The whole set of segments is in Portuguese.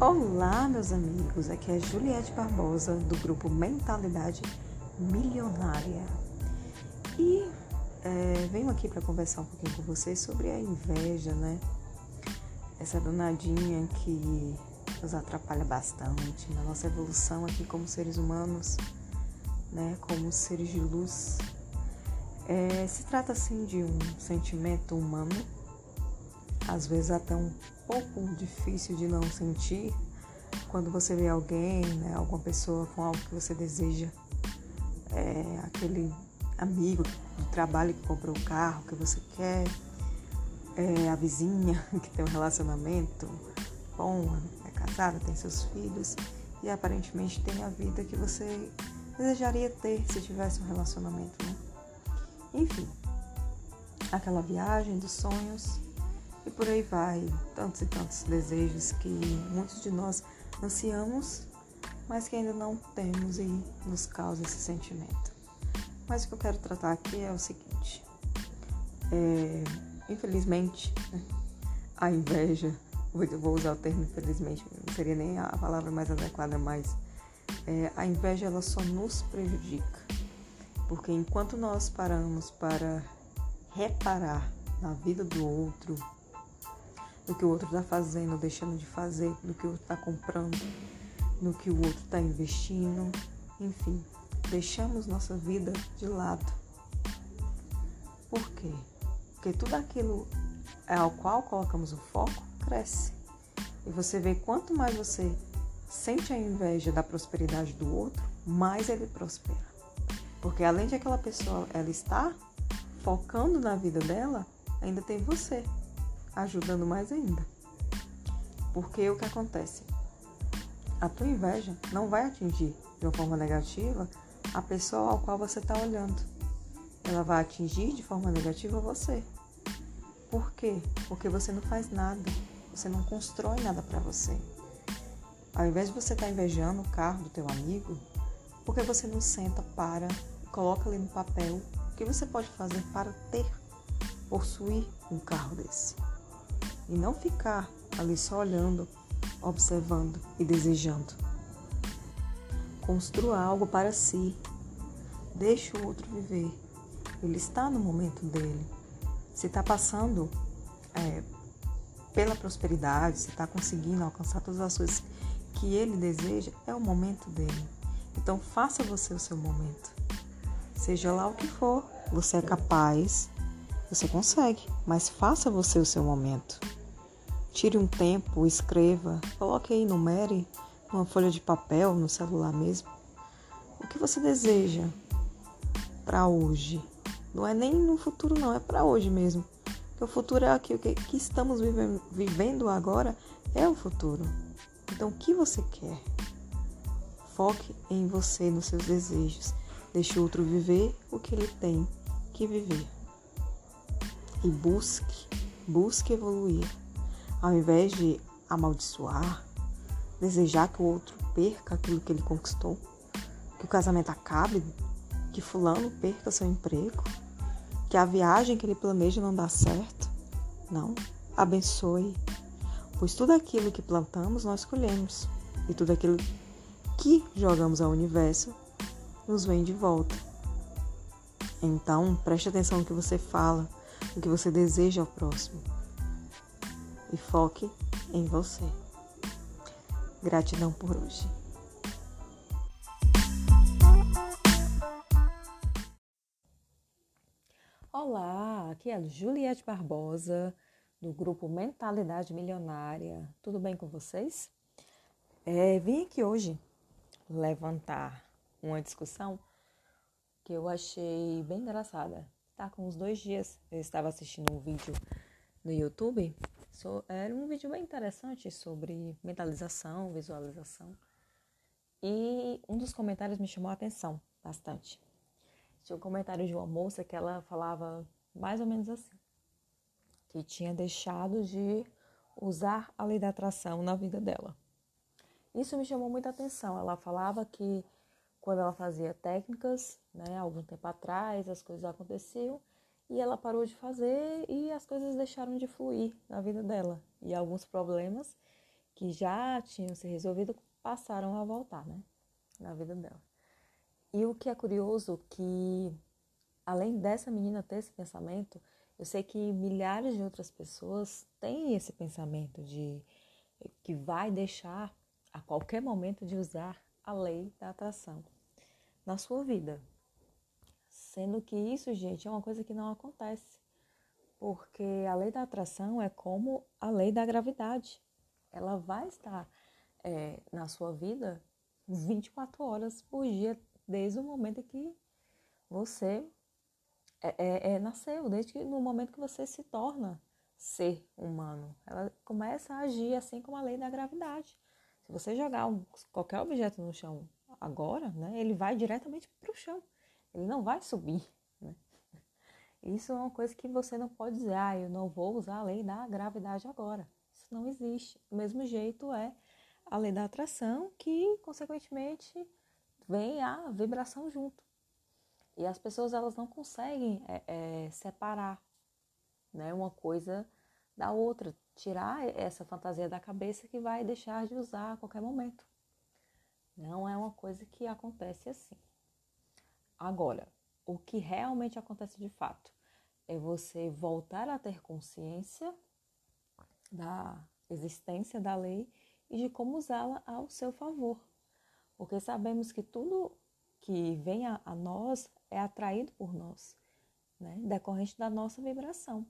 Olá, meus amigos. Aqui é Juliette Barbosa do grupo Mentalidade Milionária e é, venho aqui para conversar um pouquinho com vocês sobre a inveja, né? Essa danadinha que nos atrapalha bastante na nossa evolução aqui como seres humanos, né? Como seres de luz. É, se trata assim de um sentimento humano, às vezes até um pouco difícil de não sentir quando você vê alguém, né, alguma pessoa com algo que você deseja, é, aquele amigo do trabalho que comprou o carro que você quer, é, a vizinha que tem um relacionamento bom, é casada, tem seus filhos e aparentemente tem a vida que você desejaria ter se tivesse um relacionamento, né? Enfim, aquela viagem dos sonhos e por aí vai, tantos e tantos desejos que muitos de nós ansiamos, mas que ainda não temos e nos causa esse sentimento. Mas o que eu quero tratar aqui é o seguinte: é, infelizmente, né, a inveja, vou usar o termo infelizmente, não seria nem a palavra mais adequada, mas é, a inveja ela só nos prejudica, porque enquanto nós paramos para reparar na vida do outro, no que o outro está fazendo, deixando de fazer, no que o outro está comprando, no que o outro está investindo, enfim, deixamos nossa vida de lado. Por quê? Porque tudo aquilo ao qual colocamos o foco cresce. E você vê quanto mais você sente a inveja da prosperidade do outro, mais ele prospera. Porque além de aquela pessoa ela está focando na vida dela, ainda tem você ajudando mais ainda. Porque o que acontece? A tua inveja não vai atingir de uma forma negativa a pessoa ao qual você está olhando. Ela vai atingir de forma negativa você. Por quê? Porque você não faz nada, você não constrói nada para você. Ao invés de você estar tá invejando o carro do teu amigo, por que você não senta para coloca ali no papel o que você pode fazer para ter, possuir um carro desse? E não ficar ali só olhando, observando e desejando. Construa algo para si. Deixe o outro viver. Ele está no momento dele. Se está passando é, pela prosperidade, se está conseguindo alcançar todas as coisas que ele deseja, é o momento dele. Então faça você o seu momento. Seja lá o que for, você é capaz, você consegue, mas faça você o seu momento. Tire um tempo, escreva, coloque aí, numere, numa folha de papel, no celular mesmo. O que você deseja para hoje? Não é nem no futuro, não, é para hoje mesmo. Porque o futuro é aquilo que, que estamos vivendo agora, é o futuro. Então, o que você quer? Foque em você, nos seus desejos. Deixe o outro viver o que ele tem que viver. E busque, busque evoluir. Ao invés de amaldiçoar, desejar que o outro perca aquilo que ele conquistou, que o casamento acabe, que fulano perca seu emprego, que a viagem que ele planeja não dá certo. Não, abençoe, pois tudo aquilo que plantamos nós colhemos e tudo aquilo que jogamos ao universo nos vem de volta. Então, preste atenção no que você fala, no que você deseja ao próximo e foque em você. Gratidão por hoje. Olá, aqui é Juliette Barbosa, do grupo Mentalidade Milionária. Tudo bem com vocês? É, vim aqui hoje levantar uma discussão que eu achei bem engraçada. Tá com uns dois dias eu estava assistindo um vídeo no YouTube So, era um vídeo bem interessante sobre mentalização, visualização. E um dos comentários me chamou a atenção bastante. Tinha um comentário de uma moça que ela falava mais ou menos assim: que tinha deixado de usar a lei da atração na vida dela. Isso me chamou muita atenção. Ela falava que quando ela fazia técnicas, né, algum tempo atrás, as coisas aconteciam e ela parou de fazer e as coisas deixaram de fluir na vida dela. E alguns problemas que já tinham se resolvido passaram a voltar, né? Na vida dela. E o que é curioso que além dessa menina ter esse pensamento, eu sei que milhares de outras pessoas têm esse pensamento de que vai deixar a qualquer momento de usar a lei da atração na sua vida. Sendo que isso, gente, é uma coisa que não acontece. Porque a lei da atração é como a lei da gravidade. Ela vai estar é, na sua vida 24 horas por dia, desde o momento que você é, é, é, nasceu, desde que, no momento que você se torna ser humano. Ela começa a agir assim como a lei da gravidade. Se você jogar um, qualquer objeto no chão agora, né, ele vai diretamente para o chão. Ele não vai subir. Né? Isso é uma coisa que você não pode dizer, ah, eu não vou usar a lei da gravidade agora. Isso não existe. Do mesmo jeito é a lei da atração, que consequentemente vem a vibração junto. E as pessoas elas não conseguem é, é, separar né, uma coisa da outra, tirar essa fantasia da cabeça que vai deixar de usar a qualquer momento. Não é uma coisa que acontece assim. Agora, o que realmente acontece de fato é você voltar a ter consciência da existência da lei e de como usá-la ao seu favor. Porque sabemos que tudo que vem a, a nós é atraído por nós, né? decorrente da nossa vibração.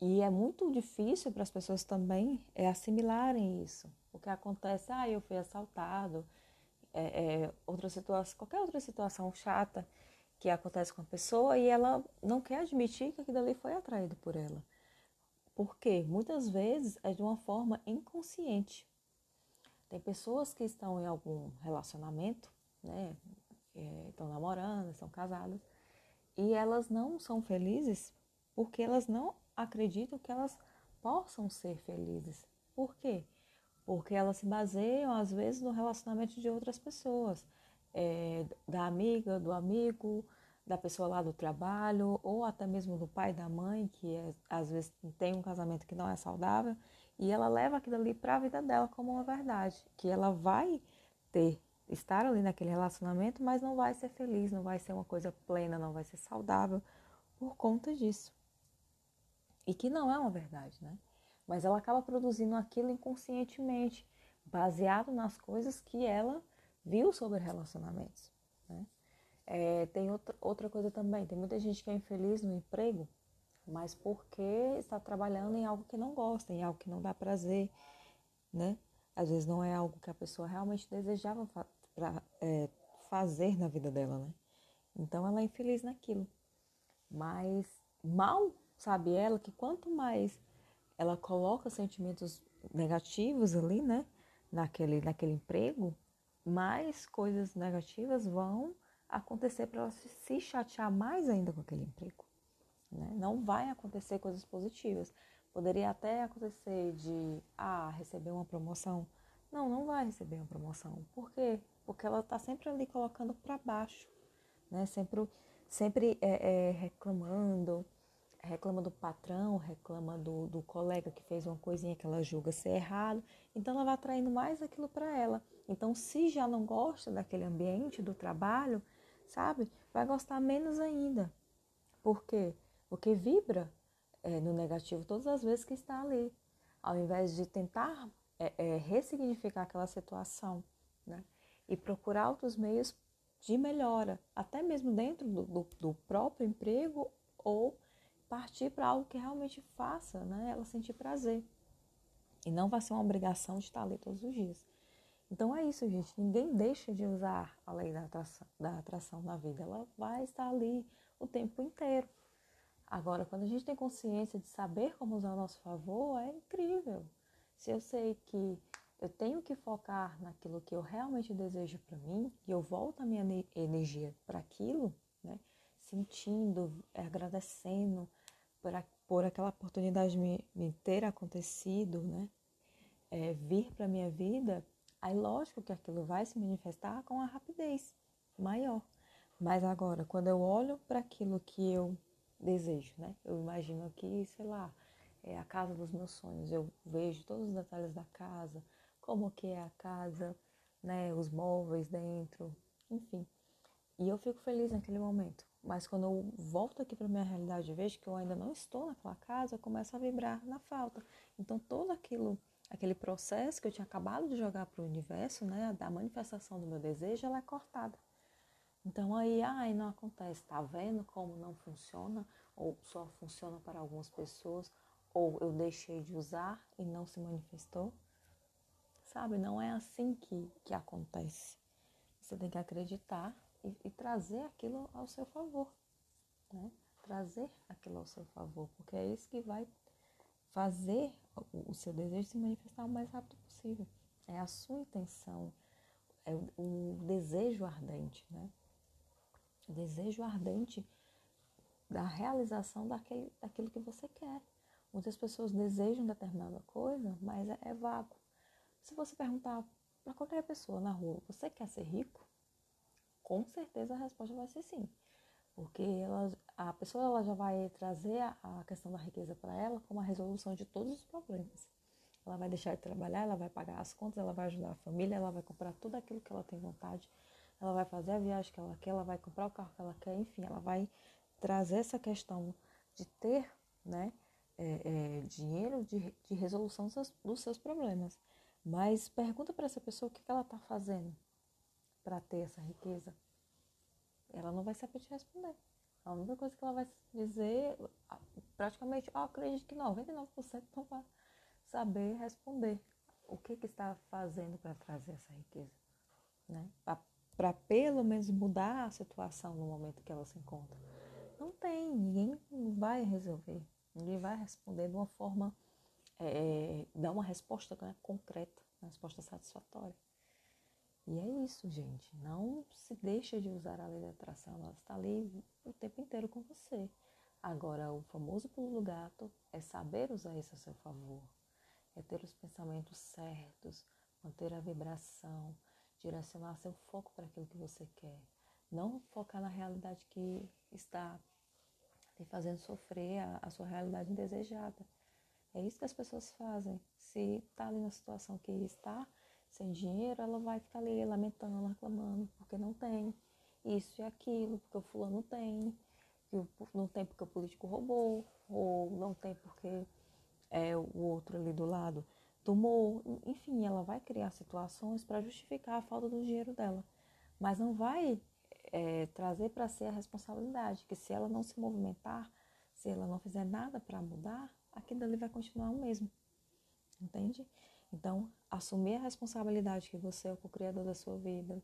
E é muito difícil para as pessoas também é, assimilarem isso. O que acontece, ah, eu fui assaltado, é, é, outra situação, qualquer outra situação chata que acontece com a pessoa e ela não quer admitir que aquilo ali foi atraído por ela. Porque muitas vezes é de uma forma inconsciente. Tem pessoas que estão em algum relacionamento, né, é, estão namorando, estão casadas, e elas não são felizes porque elas não acreditam que elas possam ser felizes. Por quê? Porque elas se baseiam, às vezes, no relacionamento de outras pessoas, é, da amiga, do amigo, da pessoa lá do trabalho, ou até mesmo do pai, da mãe, que é, às vezes tem um casamento que não é saudável, e ela leva aquilo ali para a vida dela como uma verdade, que ela vai ter estar ali naquele relacionamento, mas não vai ser feliz, não vai ser uma coisa plena, não vai ser saudável por conta disso. E que não é uma verdade, né? Mas ela acaba produzindo aquilo inconscientemente, baseado nas coisas que ela viu sobre relacionamentos. Né? É, tem outra, outra coisa também, tem muita gente que é infeliz no emprego, mas porque está trabalhando em algo que não gosta, em algo que não dá prazer, né? Às vezes não é algo que a pessoa realmente desejava para é, fazer na vida dela, né? Então ela é infeliz naquilo. Mas mal sabe ela que quanto mais ela coloca sentimentos negativos ali, né? Naquele, naquele emprego, mais coisas negativas vão acontecer para ela se chatear mais ainda com aquele emprego. Né? Não vai acontecer coisas positivas. Poderia até acontecer de ah, receber uma promoção. Não, não vai receber uma promoção. Por quê? porque ela está sempre ali colocando para baixo, né? Sempre, sempre é, é, reclamando, reclama do patrão, reclama do, do colega que fez uma coisinha que ela julga ser errado, então ela vai atraindo mais aquilo para ela. Então, se já não gosta daquele ambiente do trabalho, sabe, vai gostar menos ainda. Por quê? Porque vibra é, no negativo todas as vezes que está ali, ao invés de tentar é, é, ressignificar aquela situação, né? e procurar outros meios de melhora, até mesmo dentro do, do, do próprio emprego ou partir para algo que realmente faça né, ela sentir prazer. E não vai ser uma obrigação de estar ali todos os dias. Então é isso, gente. Ninguém deixa de usar a lei da atração, da atração na vida. Ela vai estar ali o tempo inteiro. Agora, quando a gente tem consciência de saber como usar ao nosso favor, é incrível. Se eu sei que eu tenho que focar naquilo que eu realmente desejo para mim e eu volto a minha energia para aquilo, né? Sentindo, agradecendo por, a, por aquela oportunidade de me, me ter acontecido, né? É, vir para minha vida, aí lógico que aquilo vai se manifestar com a rapidez maior. Mas agora, quando eu olho para aquilo que eu desejo, né? Eu imagino aqui, sei lá, é a casa dos meus sonhos. Eu vejo todos os detalhes da casa, como que é a casa, né, os móveis dentro, enfim. E eu fico feliz naquele momento. Mas quando eu volto aqui para minha realidade e vejo que eu ainda não estou naquela casa, eu começo a vibrar na falta. Então todo aquilo, aquele processo que eu tinha acabado de jogar para o universo, né, da manifestação do meu desejo, ela é cortada. Então aí, ai, não acontece. Tá vendo como não funciona? Ou só funciona para algumas pessoas? Ou eu deixei de usar e não se manifestou? Sabe, não é assim que, que acontece. Você tem que acreditar e, e trazer aquilo ao seu favor. Né? Trazer aquilo ao seu favor, porque é isso que vai fazer o, o seu desejo se manifestar o mais rápido possível. É a sua intenção, é o, o desejo ardente, né? O desejo ardente da realização daquele, daquilo que você quer. Muitas pessoas desejam determinada coisa, mas é, é vago. Se você perguntar para qualquer pessoa na rua, você quer ser rico? Com certeza a resposta vai ser sim. Porque ela, a pessoa ela já vai trazer a, a questão da riqueza para ela como a resolução de todos os problemas. Ela vai deixar de trabalhar, ela vai pagar as contas, ela vai ajudar a família, ela vai comprar tudo aquilo que ela tem vontade, ela vai fazer a viagem que ela quer, ela vai comprar o carro que ela quer, enfim, ela vai trazer essa questão de ter né, é, é, dinheiro de, de resolução dos seus, dos seus problemas. Mas pergunta para essa pessoa o que ela está fazendo para ter essa riqueza. Ela não vai saber te responder. A única coisa que ela vai dizer, praticamente, eu acredito que 99% não vai saber responder o que, que está fazendo para trazer essa riqueza. Né? Para pelo menos mudar a situação no momento que ela se encontra. Não tem, ninguém vai resolver, ninguém vai responder de uma forma é, dar uma resposta né, concreta, uma resposta satisfatória. E é isso, gente. Não se deixa de usar a lei da atração, ela está ali o tempo inteiro com você. Agora, o famoso pulo do gato é saber usar isso a seu favor, é ter os pensamentos certos, manter a vibração, direcionar seu foco para aquilo que você quer. Não focar na realidade que está te fazendo sofrer a, a sua realidade indesejada. É isso que as pessoas fazem. Se está ali na situação que está sem dinheiro, ela vai ficar ali lamentando, reclamando, porque não tem isso e aquilo, porque o fulano tem, não tem porque o político roubou, ou não tem porque é, o outro ali do lado tomou. Enfim, ela vai criar situações para justificar a falta do dinheiro dela. Mas não vai é, trazer para si a responsabilidade, que se ela não se movimentar, se ela não fizer nada para mudar, aquilo ali vai continuar o mesmo. Entende? Então, assumir a responsabilidade que você é o co-criador da sua vida,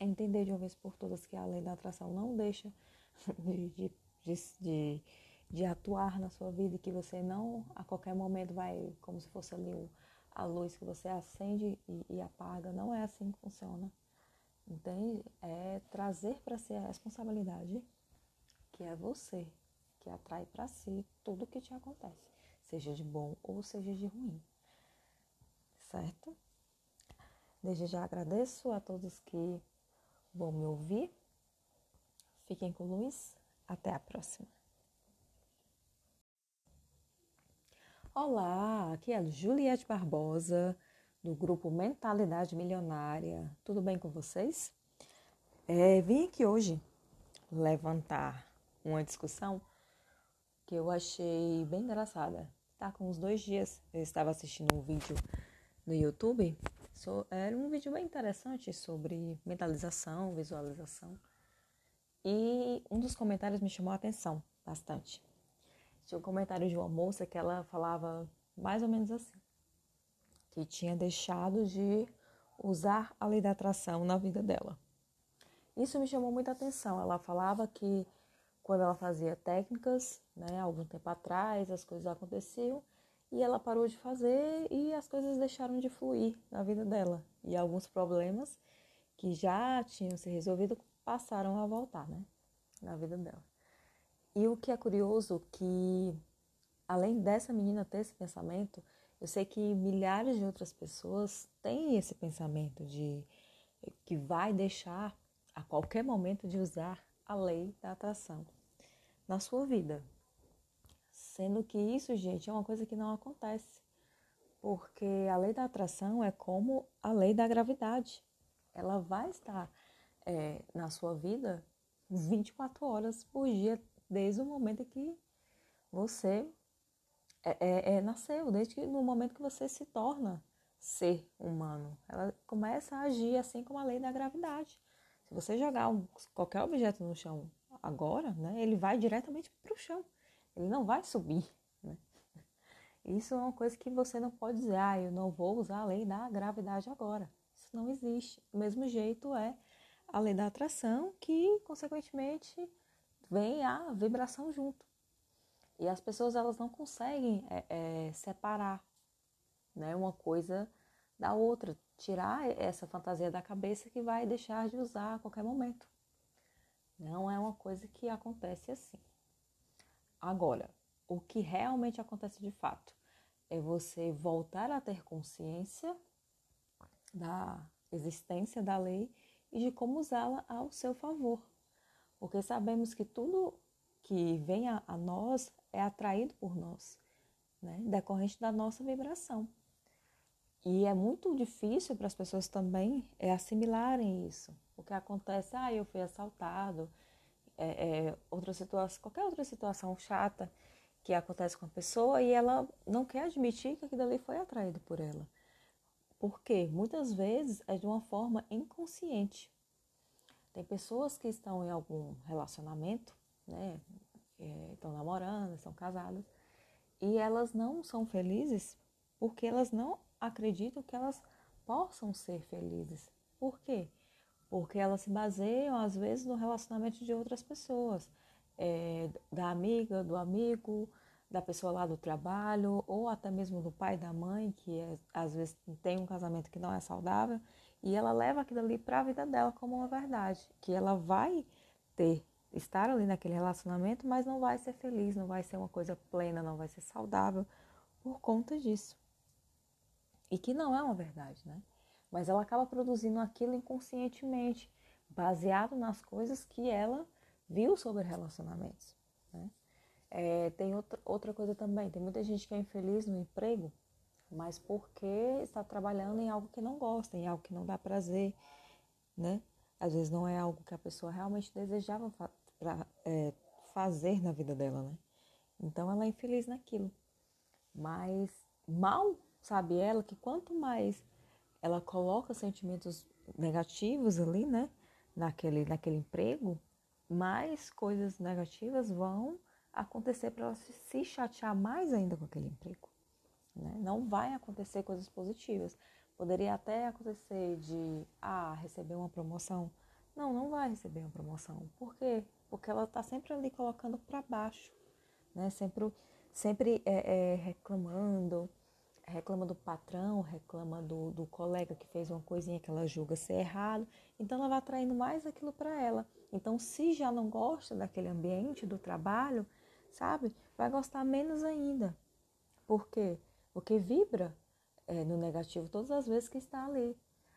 entender de uma vez por todas que a lei da atração não deixa de, de, de, de atuar na sua vida e que você não a qualquer momento vai, como se fosse ali a luz que você acende e, e apaga. Não é assim que funciona. Entende? É trazer para si a responsabilidade que é você que atrai para si tudo o que te acontece, seja de bom ou seja de ruim. Certo? Desde já agradeço a todos que vão me ouvir. Fiquem com luz. Até a próxima. Olá, aqui é Juliette Barbosa, do grupo Mentalidade Milionária. Tudo bem com vocês? É, vim aqui hoje levantar uma discussão que eu achei bem engraçada. Tá com uns dois dias eu estava assistindo um vídeo no YouTube. So, era um vídeo bem interessante sobre mentalização, visualização. E um dos comentários me chamou a atenção bastante. Tinha um comentário de uma moça que ela falava mais ou menos assim: que tinha deixado de usar a lei da atração na vida dela. Isso me chamou muita atenção. Ela falava que quando ela fazia técnicas, né, algum tempo atrás, as coisas aconteciam e ela parou de fazer e as coisas deixaram de fluir na vida dela. E alguns problemas que já tinham se resolvido passaram a voltar, né, na vida dela. E o que é curioso que além dessa menina ter esse pensamento, eu sei que milhares de outras pessoas têm esse pensamento de que vai deixar a qualquer momento de usar a lei da atração na sua vida. Sendo que isso, gente, é uma coisa que não acontece. Porque a lei da atração é como a lei da gravidade. Ela vai estar é, na sua vida 24 horas por dia, desde o momento que você é, é, é, nasceu, desde que, no momento que você se torna ser humano. Ela começa a agir assim como a lei da gravidade. Se você jogar um, qualquer objeto no chão agora, né, ele vai diretamente para o chão. Ele não vai subir. Né? Isso é uma coisa que você não pode dizer, ah, eu não vou usar a lei da gravidade agora. Isso não existe. Do mesmo jeito é a lei da atração, que consequentemente vem a vibração junto. E as pessoas elas não conseguem é, é, separar né, uma coisa da outra, tirar essa fantasia da cabeça que vai deixar de usar a qualquer momento. Não é uma coisa que acontece assim. Agora, o que realmente acontece de fato é você voltar a ter consciência da existência da lei e de como usá-la ao seu favor. Porque sabemos que tudo que vem a, a nós é atraído por nós, né? decorrente da nossa vibração. E é muito difícil para as pessoas também é, assimilarem isso. O que acontece, ah, eu fui assaltado, é, é, outra situação, qualquer outra situação chata que acontece com a pessoa e ela não quer admitir que aquilo ali foi atraído por ela. Porque muitas vezes é de uma forma inconsciente. Tem pessoas que estão em algum relacionamento, né? É, estão namorando, estão casadas, e elas não são felizes porque elas não acreditam que elas possam ser felizes. Por quê? Porque elas se baseiam, às vezes, no relacionamento de outras pessoas, é, da amiga, do amigo, da pessoa lá do trabalho, ou até mesmo do pai, da mãe, que é, às vezes tem um casamento que não é saudável, e ela leva aquilo ali para a vida dela como uma verdade, que ela vai ter, estar ali naquele relacionamento, mas não vai ser feliz, não vai ser uma coisa plena, não vai ser saudável por conta disso. E que não é uma verdade, né? Mas ela acaba produzindo aquilo inconscientemente, baseado nas coisas que ela viu sobre relacionamentos. Né? É, tem outra, outra coisa também, tem muita gente que é infeliz no emprego, mas porque está trabalhando em algo que não gosta, em algo que não dá prazer, né? Às vezes não é algo que a pessoa realmente desejava fa pra, é, fazer na vida dela, né? Então ela é infeliz naquilo. Mas mal sabe ela que quanto mais ela coloca sentimentos negativos ali, né? Naquele, naquele emprego, mais coisas negativas vão acontecer para ela se chatear mais ainda com aquele emprego. Né? Não vai acontecer coisas positivas. Poderia até acontecer de ah, receber uma promoção. Não, não vai receber uma promoção. Por quê? Porque ela está sempre ali colocando para baixo, né? Sempre, sempre é, é, reclamando, reclama do patrão, reclama do, do colega que fez uma coisinha que ela julga ser errado, então ela vai atraindo mais aquilo para ela. Então, se já não gosta daquele ambiente do trabalho, sabe, vai gostar menos ainda. Por quê? Porque vibra é, no negativo todas as vezes que está ali,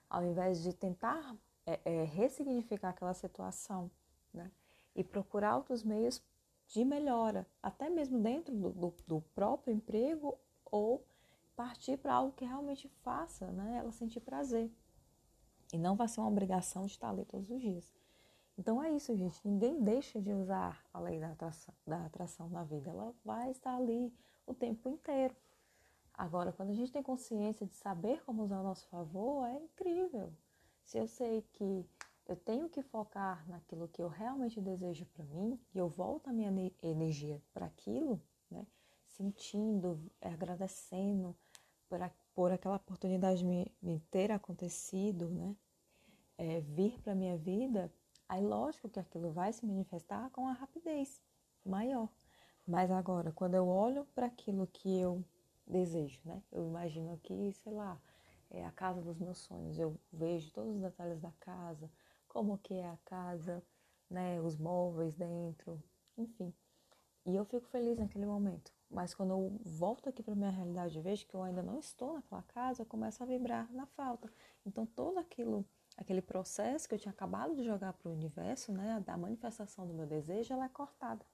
ao invés de tentar é, é, ressignificar aquela situação, né? E procurar outros meios de melhora, até mesmo dentro do, do, do próprio emprego ou partir para algo que realmente faça né, ela sentir prazer. E não vai ser uma obrigação de estar ali todos os dias. Então é isso, gente. Ninguém deixa de usar a lei da atração, da atração na vida. Ela vai estar ali o tempo inteiro. Agora, quando a gente tem consciência de saber como usar ao nosso favor, é incrível. Se eu sei que eu tenho que focar naquilo que eu realmente desejo para mim e eu volto a minha energia para aquilo, né? Sentindo, agradecendo, por, a, por aquela oportunidade me, me ter acontecido, né? É, vir para minha vida, aí lógico que aquilo vai se manifestar com a rapidez maior. Mas agora, quando eu olho para aquilo que eu desejo, né? Eu imagino aqui, sei lá, é a casa dos meus sonhos. Eu vejo todos os detalhes da casa, como que é a casa, né? Os móveis dentro, enfim. E eu fico feliz naquele momento. Mas quando eu volto aqui para minha realidade e vejo que eu ainda não estou naquela casa, eu começo a vibrar na falta. Então todo aquilo, aquele processo que eu tinha acabado de jogar para o universo, né, da manifestação do meu desejo, ela é cortada.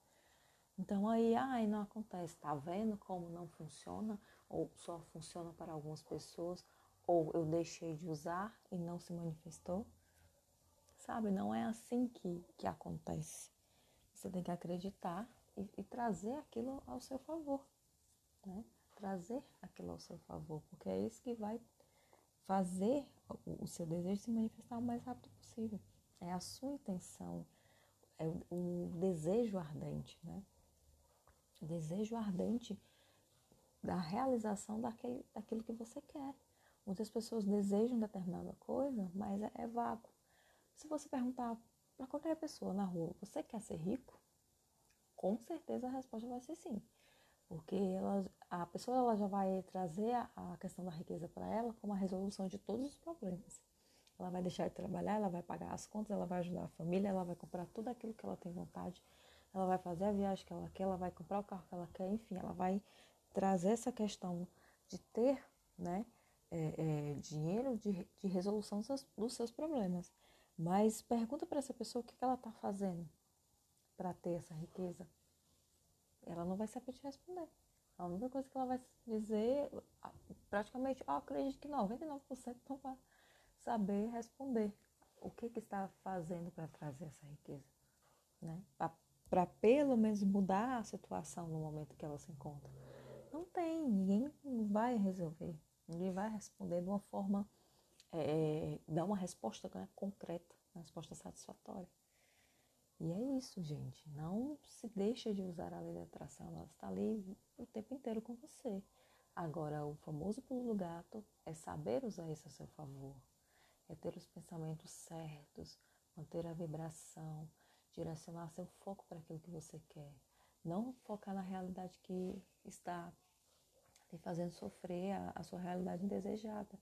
Então aí, ai, não acontece, tá vendo como não funciona? Ou só funciona para algumas pessoas, ou eu deixei de usar e não se manifestou? Sabe, não é assim que, que acontece. Você tem que acreditar e, e trazer aquilo ao seu favor, né? Trazer aquilo ao seu favor, porque é isso que vai fazer o, o seu desejo se manifestar o mais rápido possível. É a sua intenção, é o, o desejo ardente, né? O desejo ardente da realização daquele, daquilo que você quer. Muitas pessoas desejam determinada coisa, mas é, é vago. Se você perguntar para qualquer pessoa na rua, você quer ser rico? Com certeza a resposta vai ser sim. Porque ela, a pessoa ela já vai trazer a, a questão da riqueza para ela como a resolução de todos os problemas. Ela vai deixar de trabalhar, ela vai pagar as contas, ela vai ajudar a família, ela vai comprar tudo aquilo que ela tem vontade, ela vai fazer a viagem que ela quer, ela vai comprar o carro que ela quer, enfim, ela vai trazer essa questão de ter né, é, é, dinheiro de, de resolução dos seus, problemas. Mas pergunta para essa pessoa o que, que ela está fazendo para ter essa riqueza. Ela não vai saber te responder. A única coisa que ela vai dizer, praticamente, eu acredito que 99% não vai saber responder o que, que está fazendo para trazer essa riqueza. Né? Para pelo menos mudar a situação no momento que ela se encontra. Não tem, ninguém vai resolver, ninguém vai responder de uma forma, é, dar uma resposta né, concreta, uma resposta satisfatória. E é isso, gente. Não se deixa de usar a lei da atração, ela está ali o tempo inteiro com você. Agora, o famoso pulo do gato é saber usar isso a seu favor, é ter os pensamentos certos, manter a vibração, direcionar seu foco para aquilo que você quer. Não focar na realidade que está te fazendo sofrer a, a sua realidade indesejada.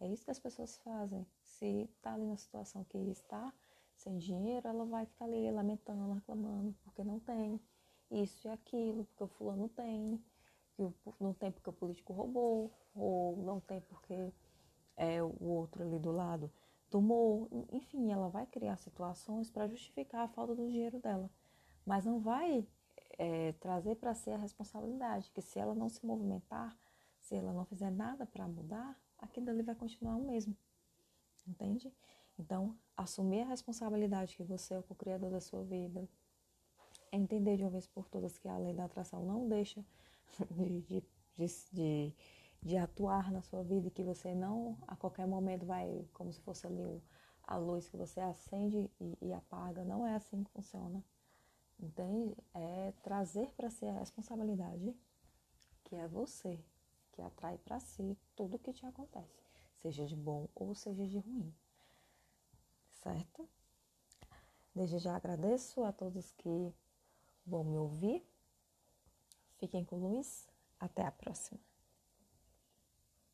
É isso que as pessoas fazem. Se está ali na situação que está sem dinheiro, ela vai ficar ali lamentando, reclamando, porque não tem isso e aquilo, porque o fulano tem, não tem porque o político roubou, ou não tem porque é, o outro ali do lado tomou. Enfim, ela vai criar situações para justificar a falta do dinheiro dela. Mas não vai é, trazer para si a responsabilidade, que se ela não se movimentar, se ela não fizer nada para mudar, aquilo ali vai continuar o mesmo. Entende? Então, assumir a responsabilidade que você é o co-criador da sua vida, entender de uma vez por todas que a lei da atração não deixa de, de, de, de atuar na sua vida e que você não a qualquer momento vai, como se fosse ali a luz que você acende e, e apaga. Não é assim que funciona. Entende? É trazer para si a responsabilidade que é você que atrai para si tudo que te acontece, seja de bom ou seja de ruim. Certo? Desde já agradeço a todos que vão me ouvir. Fiquem com luz. Até a próxima.